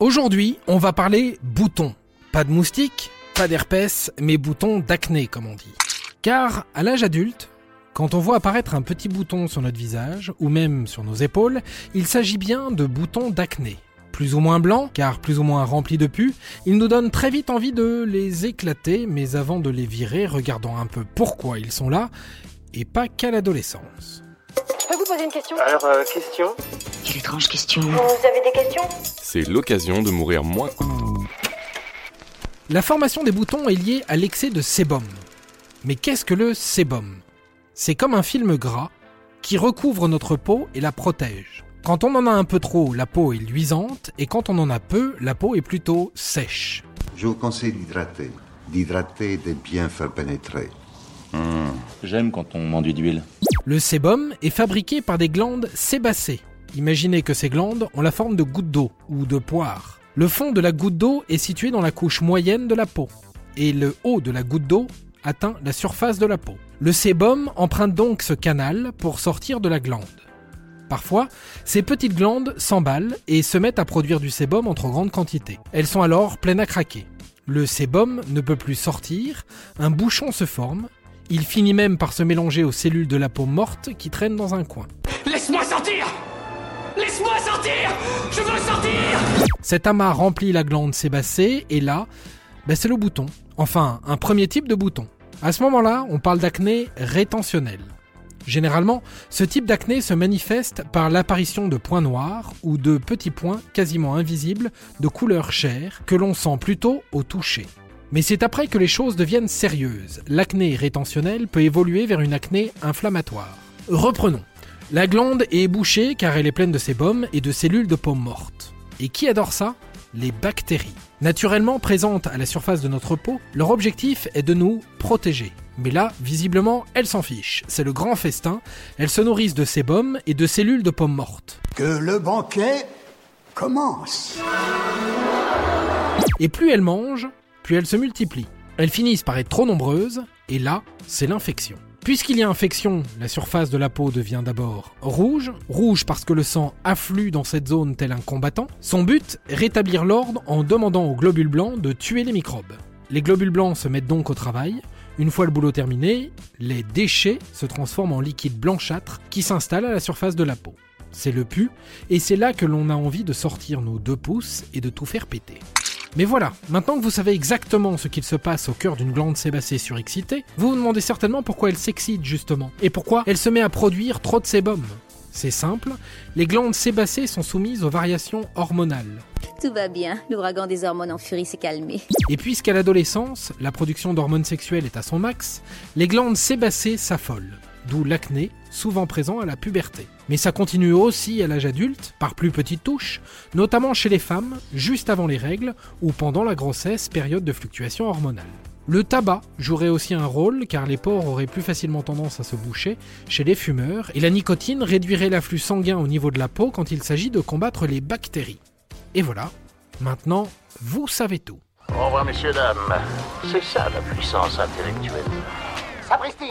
Aujourd'hui, on va parler boutons. Pas de moustiques, pas d'herpès, mais boutons d'acné comme on dit. Car à l'âge adulte, quand on voit apparaître un petit bouton sur notre visage, ou même sur nos épaules, il s'agit bien de boutons d'acné. Plus ou moins blancs, car plus ou moins remplis de pus, ils nous donnent très vite envie de les éclater, mais avant de les virer, regardons un peu pourquoi ils sont là, et pas qu'à l'adolescence. Poser une question Alors, euh, question Quelle étrange question. Vous avez des questions? C'est l'occasion de mourir moins. La formation des boutons est liée à l'excès de sébum. Mais qu'est-ce que le sébum? C'est comme un film gras qui recouvre notre peau et la protège. Quand on en a un peu trop, la peau est luisante, et quand on en a peu, la peau est plutôt sèche. Je vous conseille d'hydrater. D'hydrater et de bien faire pénétrer. J'aime quand on m'enduit d'huile. Le sébum est fabriqué par des glandes sébacées. Imaginez que ces glandes ont la forme de gouttes d'eau ou de poire. Le fond de la goutte d'eau est situé dans la couche moyenne de la peau, et le haut de la goutte d'eau atteint la surface de la peau. Le sébum emprunte donc ce canal pour sortir de la glande. Parfois, ces petites glandes s'emballent et se mettent à produire du sébum en trop grande quantité. Elles sont alors pleines à craquer. Le sébum ne peut plus sortir, un bouchon se forme, il finit même par se mélanger aux cellules de la peau morte qui traînent dans un coin. Laisse-moi sortir Laisse-moi sortir Je veux sortir Cet amas remplit la glande sébacée et là, ben, c'est le bouton. Enfin, un premier type de bouton. À ce moment-là, on parle d'acné rétentionnel. Généralement, ce type d'acné se manifeste par l'apparition de points noirs ou de petits points quasiment invisibles de couleur chair que l'on sent plutôt au toucher. Mais c'est après que les choses deviennent sérieuses. L'acné rétentionnel peut évoluer vers une acné inflammatoire. Reprenons. La glande est bouchée car elle est pleine de sébum et de cellules de peau mortes. Et qui adore ça? Les bactéries. Naturellement présentes à la surface de notre peau, leur objectif est de nous protéger. Mais là, visiblement, elles s'en fichent. C'est le grand festin. Elles se nourrissent de sébum et de cellules de peau mortes. Que le banquet commence. Et plus elles mangent, plus elles se multiplient. Elles finissent par être trop nombreuses, et là, c'est l'infection. Puisqu'il y a infection, la surface de la peau devient d'abord rouge, rouge parce que le sang afflue dans cette zone tel un combattant. Son but, rétablir l'ordre en demandant aux globules blancs de tuer les microbes. Les globules blancs se mettent donc au travail. Une fois le boulot terminé, les déchets se transforment en liquide blanchâtre qui s'installe à la surface de la peau. C'est le pu, et c'est là que l'on a envie de sortir nos deux pouces et de tout faire péter. Mais voilà, maintenant que vous savez exactement ce qu'il se passe au cœur d'une glande sébacée surexcitée, vous vous demandez certainement pourquoi elle s'excite justement, et pourquoi elle se met à produire trop de sébum. C'est simple, les glandes sébacées sont soumises aux variations hormonales. Tout va bien, l'ouragan des hormones en furie s'est calmé. Et puisqu'à l'adolescence, la production d'hormones sexuelles est à son max, les glandes sébacées s'affolent, d'où l'acné, souvent présent à la puberté. Mais ça continue aussi à l'âge adulte, par plus petites touches, notamment chez les femmes, juste avant les règles ou pendant la grossesse, période de fluctuation hormonale. Le tabac jouerait aussi un rôle car les pores auraient plus facilement tendance à se boucher chez les fumeurs et la nicotine réduirait l'afflux sanguin au niveau de la peau quand il s'agit de combattre les bactéries. Et voilà, maintenant vous savez tout. Au revoir, messieurs, dames. C'est ça la puissance intellectuelle. Sapristi